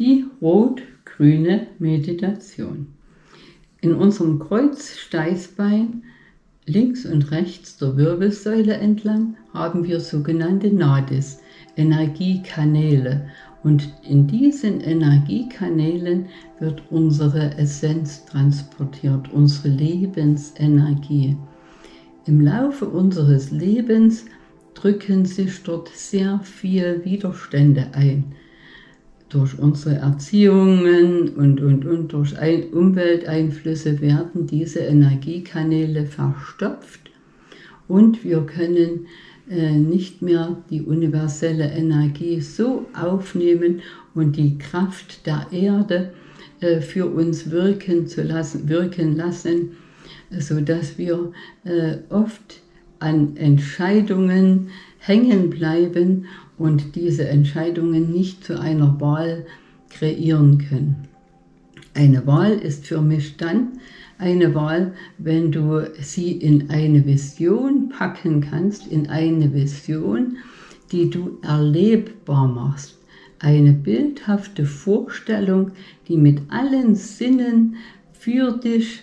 die rot-grüne Meditation. In unserem Kreuzsteißbein links und rechts der Wirbelsäule entlang haben wir sogenannte Nadis, Energiekanäle. Und in diesen Energiekanälen wird unsere Essenz transportiert, unsere Lebensenergie. Im Laufe unseres Lebens drücken sich dort sehr viel Widerstände ein. Durch unsere Erziehungen und, und, und durch ein Umwelteinflüsse werden diese Energiekanäle verstopft und wir können äh, nicht mehr die universelle Energie so aufnehmen und die Kraft der Erde äh, für uns wirken, zu lassen, wirken lassen, sodass wir äh, oft an Entscheidungen hängen bleiben und diese Entscheidungen nicht zu einer Wahl kreieren können. Eine Wahl ist für mich dann eine Wahl, wenn du sie in eine Vision packen kannst, in eine Vision, die du erlebbar machst. Eine bildhafte Vorstellung, die mit allen Sinnen für dich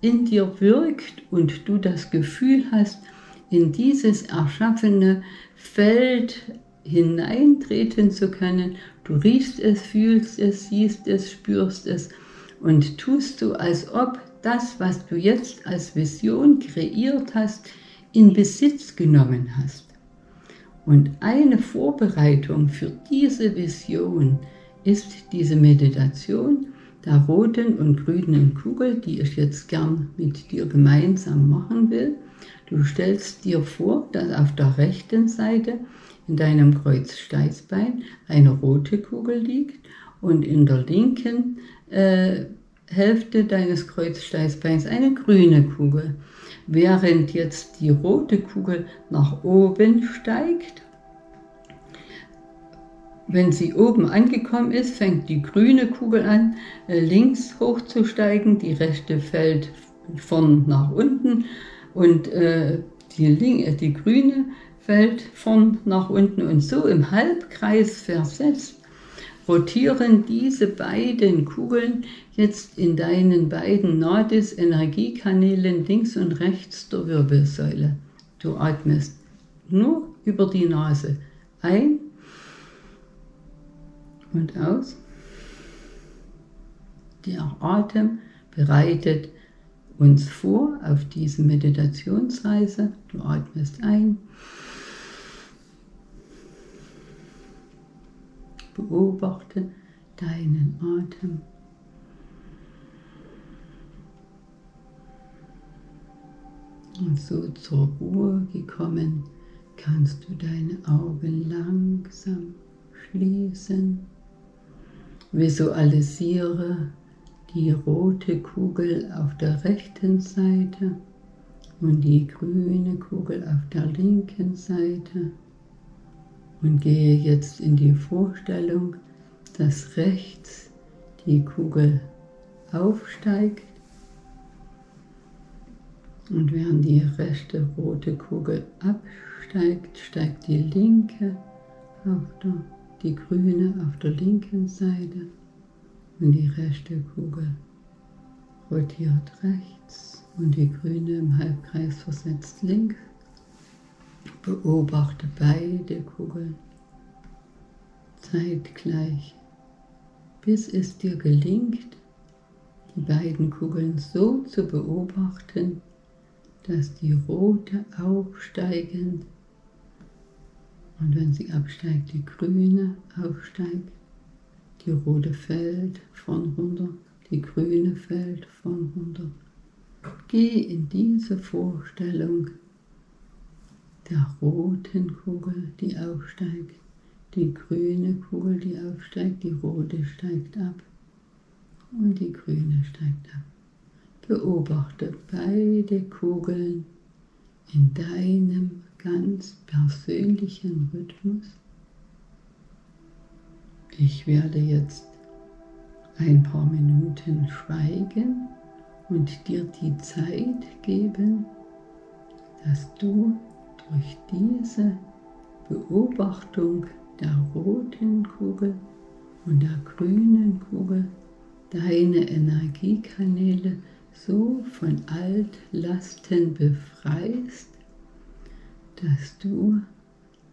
in dir wirkt und du das Gefühl hast, in dieses erschaffene Feld hineintreten zu können. Du riechst es, fühlst es, siehst es, spürst es und tust du, als ob das, was du jetzt als Vision kreiert hast, in Besitz genommen hast. Und eine Vorbereitung für diese Vision ist diese Meditation der roten und grünen Kugel, die ich jetzt gern mit dir gemeinsam machen will. Du stellst dir vor, dass auf der rechten Seite in deinem Kreuzsteißbein eine rote Kugel liegt und in der linken äh, Hälfte deines Kreuzsteißbeins eine grüne Kugel. Während jetzt die rote Kugel nach oben steigt, wenn sie oben angekommen ist, fängt die grüne Kugel an, äh, links hochzusteigen, die rechte fällt von nach unten und äh, die, äh, die grüne fällt von nach unten und so im Halbkreis versetzt rotieren diese beiden Kugeln jetzt in deinen beiden Nadis Energiekanälen links und rechts der Wirbelsäule. Du atmest nur über die Nase ein und aus. Der Atem bereitet uns vor auf diese Meditationsreise. Du atmest ein Beobachte deinen Atem. Und so zur Ruhe gekommen, kannst du deine Augen langsam schließen. Visualisiere die rote Kugel auf der rechten Seite und die grüne Kugel auf der linken Seite und gehe jetzt in die Vorstellung, dass rechts die Kugel aufsteigt und während die rechte rote Kugel absteigt, steigt die linke auf der, die grüne auf der linken Seite und die rechte Kugel rotiert rechts und die grüne im Halbkreis versetzt links. Beobachte beide Kugeln zeitgleich, bis es dir gelingt, die beiden Kugeln so zu beobachten, dass die rote aufsteigend und wenn sie absteigt, die grüne aufsteigt, die rote fällt von runter, die grüne fällt von runter. Geh in diese Vorstellung der roten Kugel, die aufsteigt, die grüne Kugel, die aufsteigt, die rote steigt ab und die grüne steigt ab. Beobachte beide Kugeln in deinem ganz persönlichen Rhythmus. Ich werde jetzt ein paar Minuten schweigen und dir die Zeit geben, dass du durch diese Beobachtung der roten Kugel und der grünen Kugel deine Energiekanäle so von Altlasten befreist, dass du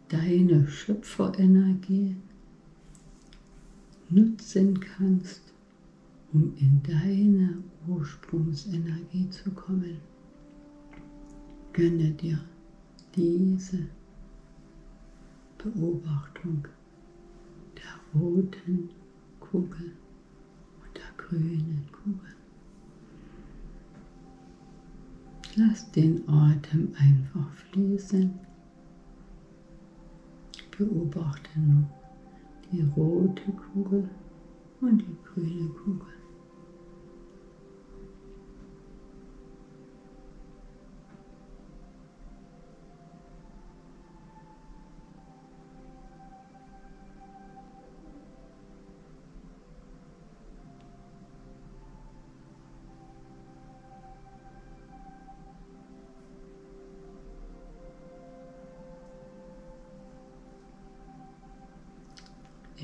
deine Schöpferenergie nutzen kannst, um in deine Ursprungsenergie zu kommen. Gönne dir diese Beobachtung der roten Kugel und der grünen Kugel. Lass den Atem einfach fließen. Beobachte nur die rote Kugel und die grüne Kugel.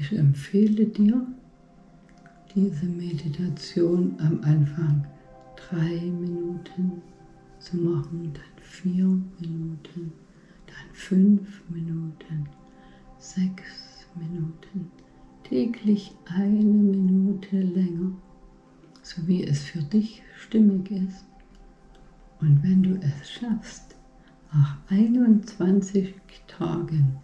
Ich empfehle dir, diese Meditation am Anfang drei Minuten zu machen, dann vier Minuten, dann fünf Minuten, sechs Minuten, täglich eine Minute länger, so wie es für dich stimmig ist. Und wenn du es schaffst, nach 21 Tagen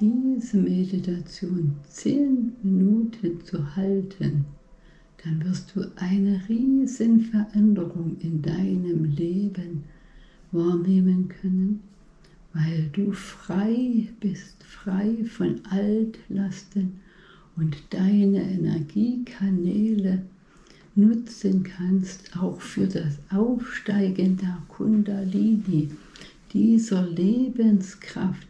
diese Meditation zehn Minuten zu halten, dann wirst du eine riesen Veränderung in deinem Leben wahrnehmen können, weil du frei bist, frei von Altlasten und deine Energiekanäle nutzen kannst, auch für das Aufsteigen der Kundalini, dieser Lebenskraft,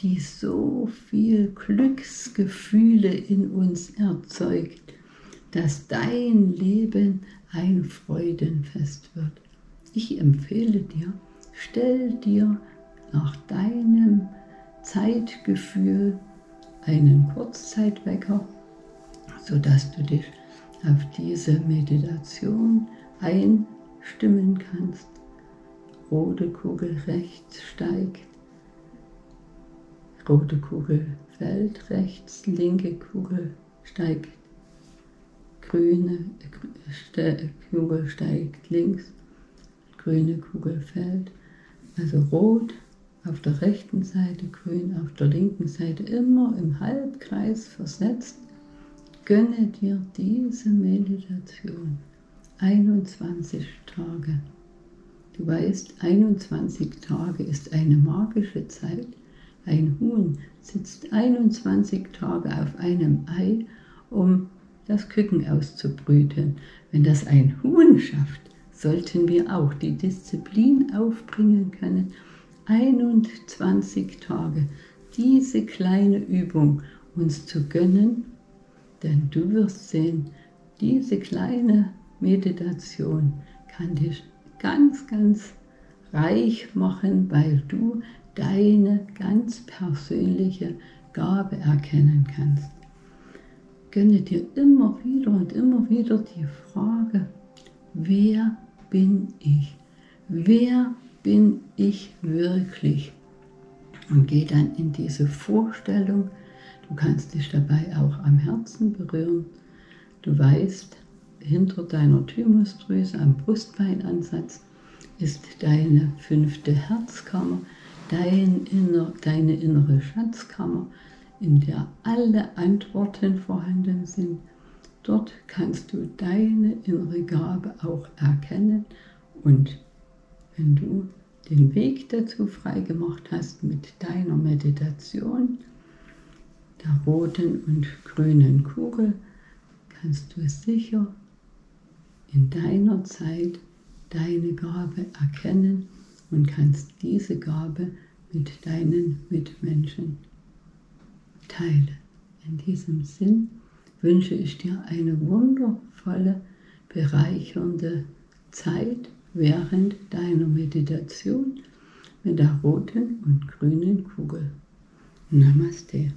die so viel Glücksgefühle in uns erzeugt, dass dein Leben ein Freudenfest wird. Ich empfehle dir, stell dir nach deinem Zeitgefühl einen Kurzzeitwecker, sodass du dich auf diese Meditation einstimmen kannst. Rote Kugel rechts steigt, Rote Kugel fällt rechts, linke Kugel steigt, grüne äh, Kugel steigt links, grüne Kugel fällt. Also rot auf der rechten Seite, grün auf der linken Seite, immer im Halbkreis versetzt. Gönne dir diese Meditation. 21 Tage. Du weißt, 21 Tage ist eine magische Zeit ein Huhn sitzt 21 Tage auf einem Ei, um das Küken auszubrüten. Wenn das ein Huhn schafft, sollten wir auch die Disziplin aufbringen können, 21 Tage diese kleine Übung uns zu gönnen, denn du wirst sehen, diese kleine Meditation kann dich ganz, ganz reich machen, weil du deine ganz persönliche Gabe erkennen kannst. Gönne dir immer wieder und immer wieder die Frage, wer bin ich? Wer bin ich wirklich? Und geh dann in diese Vorstellung. Du kannst dich dabei auch am Herzen berühren. Du weißt, hinter deiner Thymusdrüse am Brustbeinansatz ist deine fünfte Herzkammer dein inner, deine innere Schatzkammer, in der alle Antworten vorhanden sind. Dort kannst du deine innere Gabe auch erkennen und wenn du den Weg dazu freigemacht hast mit deiner Meditation, der roten und grünen Kugel, kannst du sicher in deiner Zeit deine Gabe erkennen und kannst diese Gabe mit deinen Mitmenschen teilen. In diesem Sinn wünsche ich dir eine wundervolle, bereichernde Zeit während deiner Meditation mit der roten und grünen Kugel. Namaste.